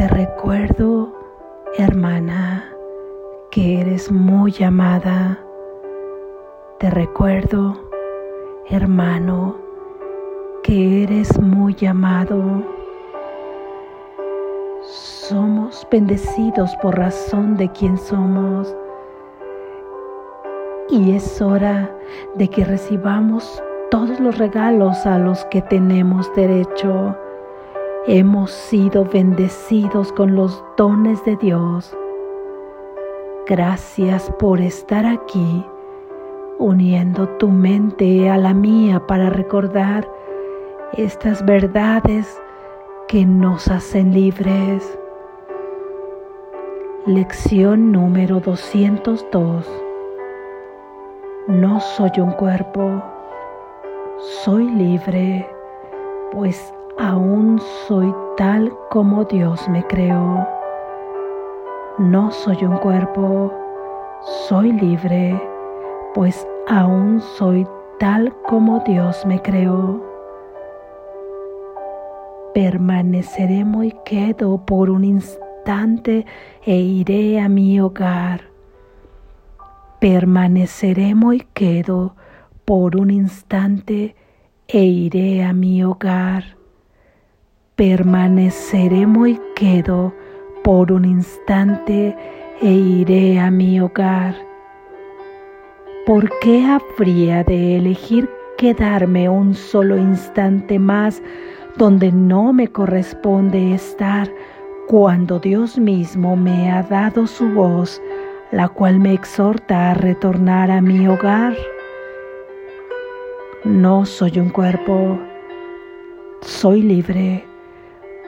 Te recuerdo, hermana, que eres muy amada. Te recuerdo, hermano, que eres muy amado. Somos bendecidos por razón de quien somos. Y es hora de que recibamos todos los regalos a los que tenemos derecho. Hemos sido bendecidos con los dones de Dios. Gracias por estar aquí, uniendo tu mente a la mía para recordar estas verdades que nos hacen libres. Lección número 202. No soy un cuerpo soy libre, pues aún soy tal como Dios me creó. No soy un cuerpo, soy libre, pues aún soy tal como Dios me creó. Permaneceré muy quedo por un instante e iré a mi hogar. Permaneceré muy quedo por un instante e iré a mi hogar. Permaneceré muy quedo por un instante e iré a mi hogar. ¿Por qué habría de elegir quedarme un solo instante más donde no me corresponde estar cuando Dios mismo me ha dado su voz, la cual me exhorta a retornar a mi hogar? No soy un cuerpo, soy libre,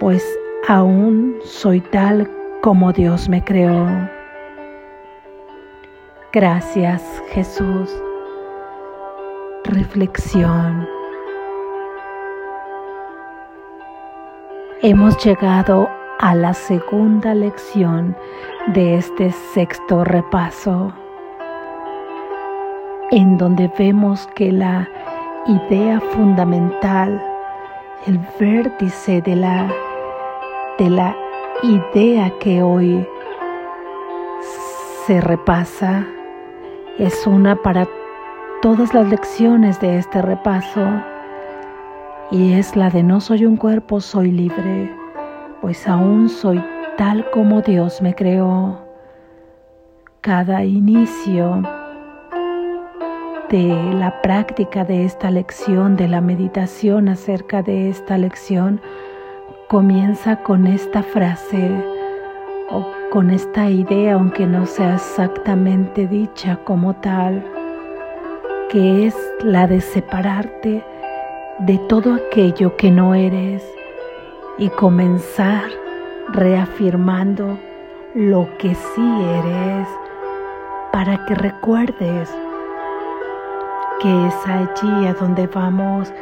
pues aún soy tal como Dios me creó. Gracias Jesús. Reflexión. Hemos llegado a la segunda lección de este sexto repaso, en donde vemos que la idea fundamental, el vértice de la, de la idea que hoy se repasa, es una para todas las lecciones de este repaso y es la de no soy un cuerpo, soy libre, pues aún soy tal como Dios me creó. Cada inicio de la práctica de esta lección, de la meditación acerca de esta lección, comienza con esta frase o con esta idea, aunque no sea exactamente dicha como tal, que es la de separarte de todo aquello que no eres y comenzar reafirmando lo que sí eres para que recuerdes que es allí a donde vamos,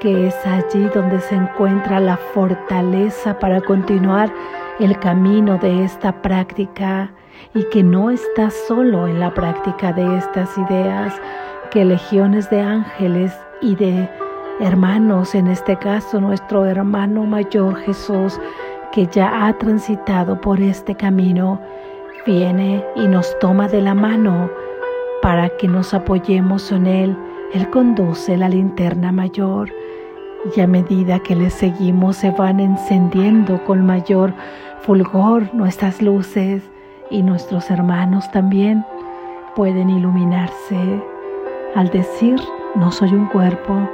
que es allí donde se encuentra la fortaleza para continuar el camino de esta práctica y que no estás solo en la práctica de estas ideas, que legiones de ángeles y de hermanos, en este caso nuestro hermano mayor Jesús, que ya ha transitado por este camino, viene y nos toma de la mano para que nos apoyemos en Él. Él conduce la linterna mayor y a medida que le seguimos se van encendiendo con mayor fulgor nuestras luces y nuestros hermanos también pueden iluminarse. Al decir no soy un cuerpo,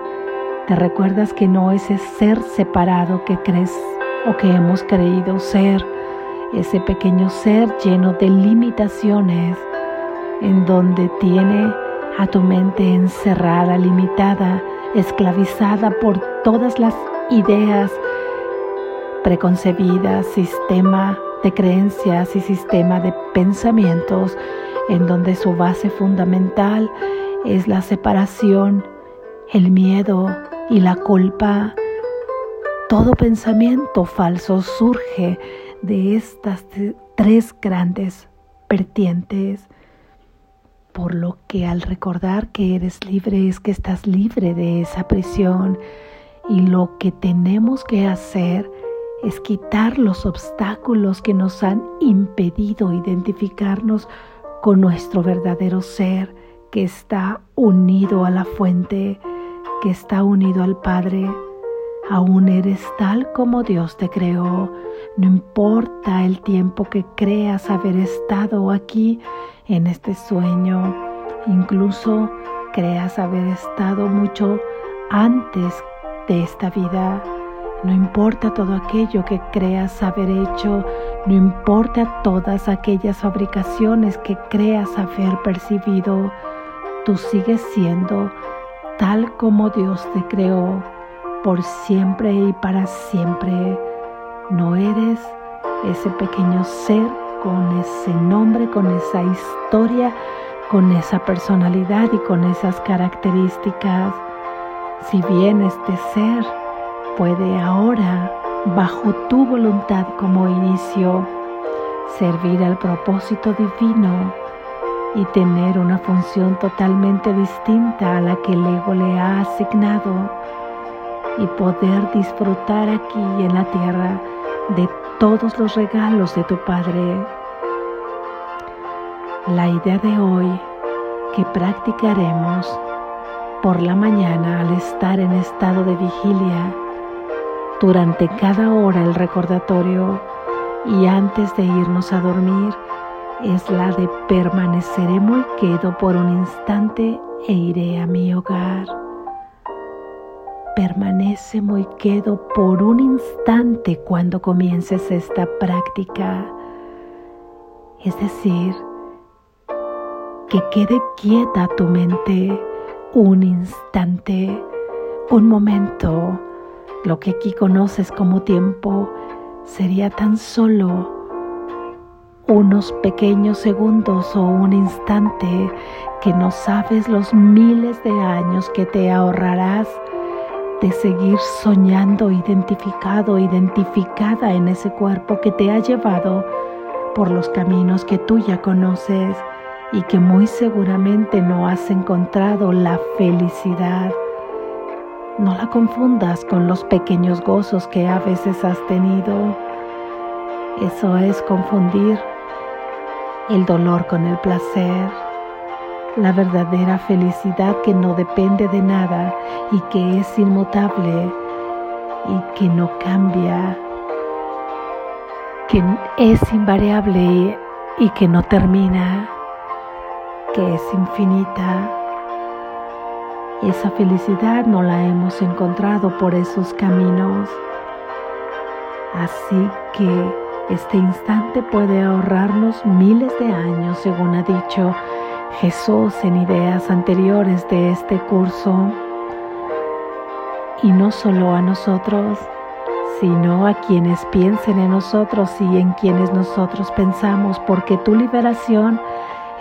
te recuerdas que no es ese ser separado que crees o que hemos creído ser, ese pequeño ser lleno de limitaciones en donde tiene a tu mente encerrada, limitada, esclavizada por todas las ideas preconcebidas, sistema de creencias y sistema de pensamientos, en donde su base fundamental es la separación, el miedo y la culpa. Todo pensamiento falso surge de estas tres grandes vertientes por lo que al recordar que eres libre es que estás libre de esa prisión y lo que tenemos que hacer es quitar los obstáculos que nos han impedido identificarnos con nuestro verdadero ser que está unido a la fuente, que está unido al Padre. Aún eres tal como Dios te creó. No importa el tiempo que creas haber estado aquí en este sueño, incluso creas haber estado mucho antes de esta vida. No importa todo aquello que creas haber hecho, no importa todas aquellas fabricaciones que creas haber percibido, tú sigues siendo tal como Dios te creó, por siempre y para siempre. No eres ese pequeño ser con ese nombre, con esa historia, con esa personalidad y con esas características. Si bien este ser puede ahora, bajo tu voluntad como inicio, servir al propósito divino y tener una función totalmente distinta a la que el ego le ha asignado y poder disfrutar aquí en la tierra de todos los regalos de tu Padre. La idea de hoy que practicaremos por la mañana al estar en estado de vigilia durante cada hora el recordatorio y antes de irnos a dormir es la de permaneceré muy quedo por un instante e iré a mi hogar. Permanece muy quedo por un instante cuando comiences esta práctica. Es decir, que quede quieta tu mente un instante, un momento lo que aquí conoces como tiempo sería tan solo unos pequeños segundos o un instante que no sabes los miles de años que te ahorrarás de seguir soñando identificado, identificada en ese cuerpo que te ha llevado por los caminos que tú ya conoces y que muy seguramente no has encontrado la felicidad no la confundas con los pequeños gozos que a veces has tenido. Eso es confundir el dolor con el placer, la verdadera felicidad que no depende de nada y que es inmutable y que no cambia, que es invariable y que no termina, que es infinita esa felicidad no la hemos encontrado por esos caminos. Así que este instante puede ahorrarnos miles de años, según ha dicho Jesús en ideas anteriores de este curso. Y no solo a nosotros, sino a quienes piensen en nosotros y en quienes nosotros pensamos, porque tu liberación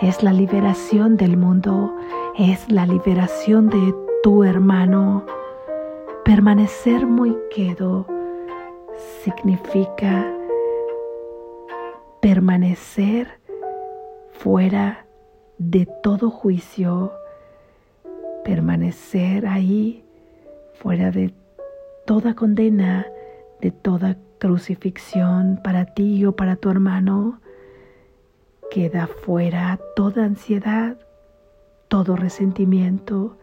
es la liberación del mundo, es la liberación de tu hermano. Permanecer muy quedo significa permanecer fuera de todo juicio, permanecer ahí fuera de toda condena, de toda crucifixión para ti o para tu hermano. Queda fuera toda ansiedad, todo resentimiento,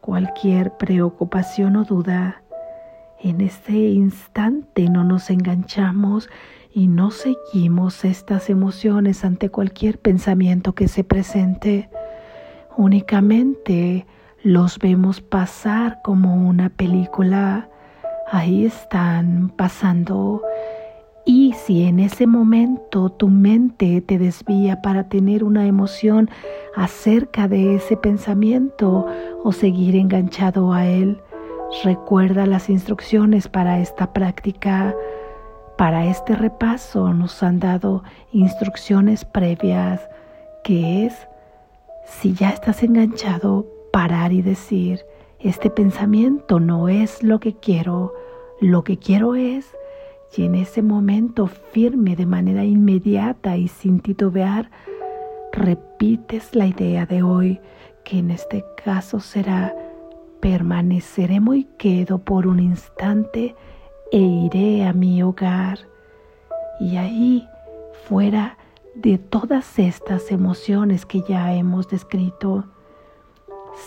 cualquier preocupación o duda. En este instante no nos enganchamos y no seguimos estas emociones ante cualquier pensamiento que se presente. Únicamente los vemos pasar como una película. Ahí están pasando y si en ese momento tu mente te desvía para tener una emoción acerca de ese pensamiento o seguir enganchado a él, recuerda las instrucciones para esta práctica. Para este repaso nos han dado instrucciones previas, que es, si ya estás enganchado, parar y decir, este pensamiento no es lo que quiero, lo que quiero es y en ese momento firme de manera inmediata y sin titubear, repites la idea de hoy, que en este caso será permaneceré muy quedo por un instante e iré a mi hogar. Y ahí, fuera de todas estas emociones que ya hemos descrito,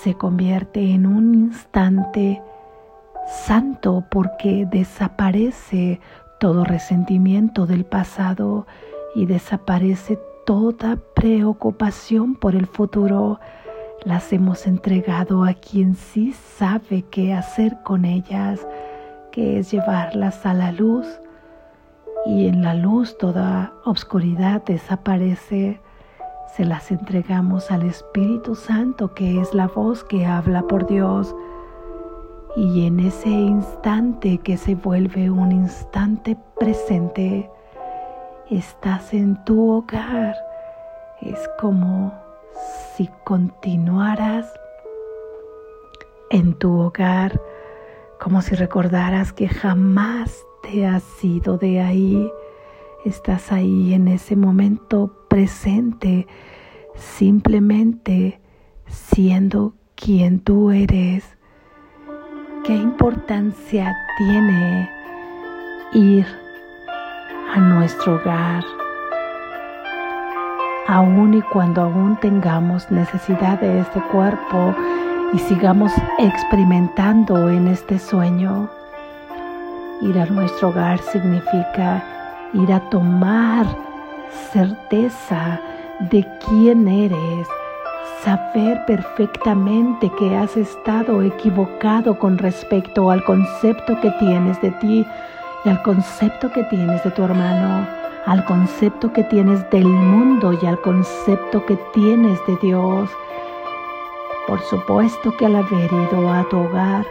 se convierte en un instante santo porque desaparece todo resentimiento del pasado y desaparece toda preocupación por el futuro. Las hemos entregado a quien sí sabe qué hacer con ellas, que es llevarlas a la luz. Y en la luz toda obscuridad desaparece. Se las entregamos al Espíritu Santo, que es la voz que habla por Dios y en ese instante que se vuelve un instante presente, estás en tu hogar. Es como si continuaras en tu hogar, como si recordaras que jamás te has ido de ahí. Estás ahí en ese momento presente, simplemente siendo quien tú eres ¿Qué importancia tiene ir a nuestro hogar? Aún y cuando aún tengamos necesidad de este cuerpo y sigamos experimentando en este sueño, ir a nuestro hogar significa ir a tomar certeza de quién eres, saber perfectamente que has estado equivocado con respecto al concepto que tienes de ti y al concepto que tienes de tu hermano, al concepto que tienes del mundo y al concepto que tienes de Dios. Por supuesto que al haber ido a tu hogar,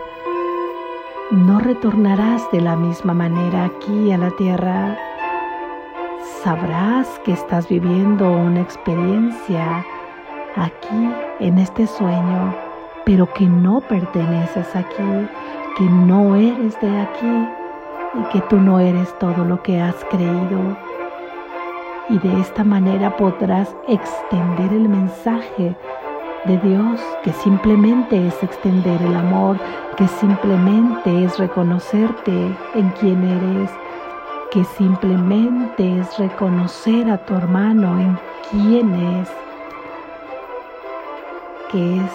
no retornarás de la misma manera aquí a la tierra. Sabrás que estás viviendo una experiencia aquí en este sueño, pero que no perteneces aquí, que no eres de aquí y que tú no eres todo lo que has creído. Y de esta manera podrás extender el mensaje de Dios, que simplemente es extender el amor, que simplemente es reconocerte en quien eres, que simplemente es reconocer a tu hermano en quién es que es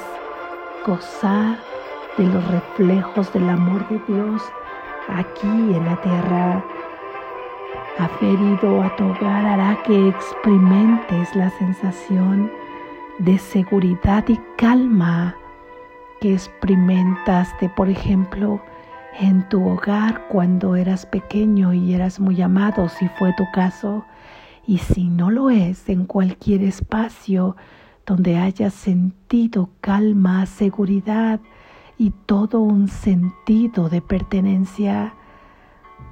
gozar de los reflejos del amor de Dios aquí en la tierra. Aferido a tu hogar hará que experimentes la sensación de seguridad y calma que experimentaste, por ejemplo, en tu hogar cuando eras pequeño y eras muy amado, si fue tu caso, y si no lo es, en cualquier espacio donde hayas sentido calma, seguridad y todo un sentido de pertenencia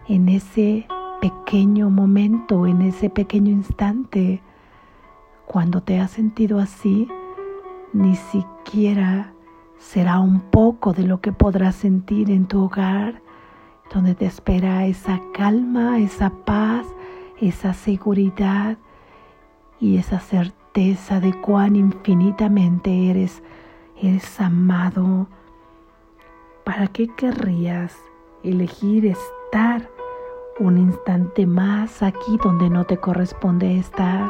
en ese pequeño momento, en ese pequeño instante. Cuando te has sentido así, ni siquiera será un poco de lo que podrás sentir en tu hogar, donde te espera esa calma, esa paz, esa seguridad y esa certeza de cuán infinitamente eres, eres amado. ¿Para qué querrías elegir estar un instante más aquí donde no te corresponde estar?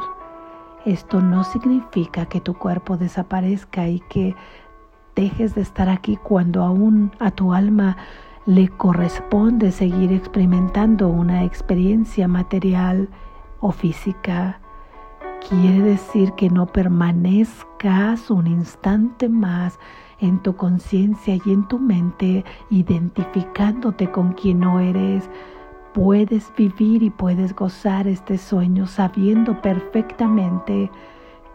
Esto no significa que tu cuerpo desaparezca y que dejes de estar aquí cuando aún a tu alma le corresponde seguir experimentando una experiencia material o física. Quiere decir que no permanezcas un instante más en tu conciencia y en tu mente identificándote con quien no eres. Puedes vivir y puedes gozar este sueño sabiendo perfectamente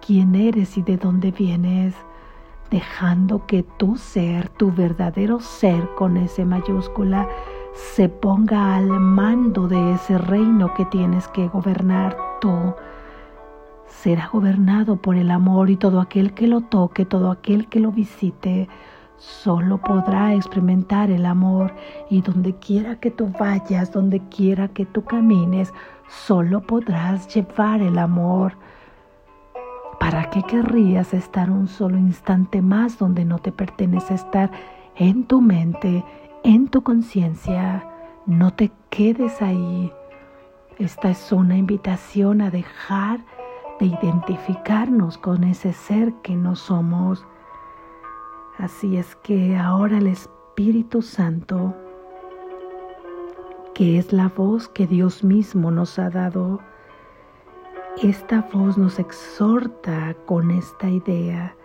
quién eres y de dónde vienes, dejando que tu ser, tu verdadero ser con ese mayúscula, se ponga al mando de ese reino que tienes que gobernar tú. Será gobernado por el amor y todo aquel que lo toque, todo aquel que lo visite, solo podrá experimentar el amor y donde quiera que tú vayas, donde quiera que tú camines, solo podrás llevar el amor. ¿Para qué querrías estar un solo instante más donde no te pertenece estar en tu mente, en tu conciencia? No te quedes ahí. Esta es una invitación a dejar de identificarnos con ese ser que no somos. Así es que ahora el Espíritu Santo, que es la voz que Dios mismo nos ha dado, esta voz nos exhorta con esta idea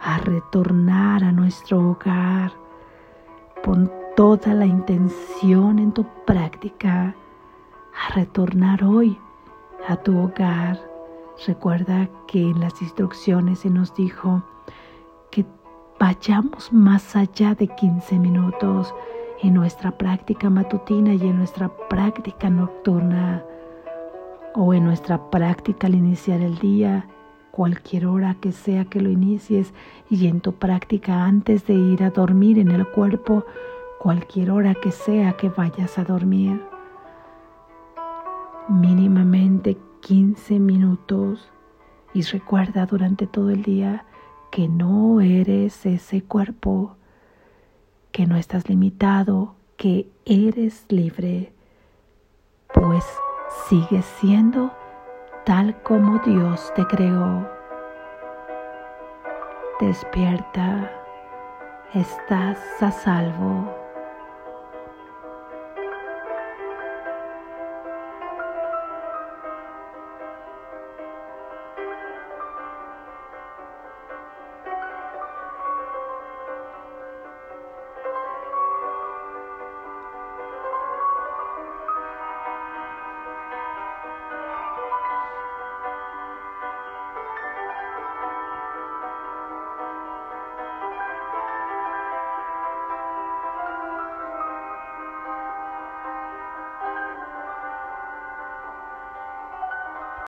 a retornar a nuestro hogar. Pon toda la intención en tu práctica a retornar hoy a tu hogar. Recuerda que en las instrucciones se nos dijo vayamos más allá de 15 minutos en nuestra práctica matutina y en nuestra práctica nocturna o en nuestra práctica al iniciar el día, cualquier hora que sea que lo inicies y en tu práctica antes de ir a dormir en el cuerpo, cualquier hora que sea que vayas a dormir. Mínimamente 15 minutos y recuerda durante todo el día que no eres ese cuerpo, que no estás limitado, que eres libre, pues sigues siendo tal como Dios te creó. Despierta, estás a salvo.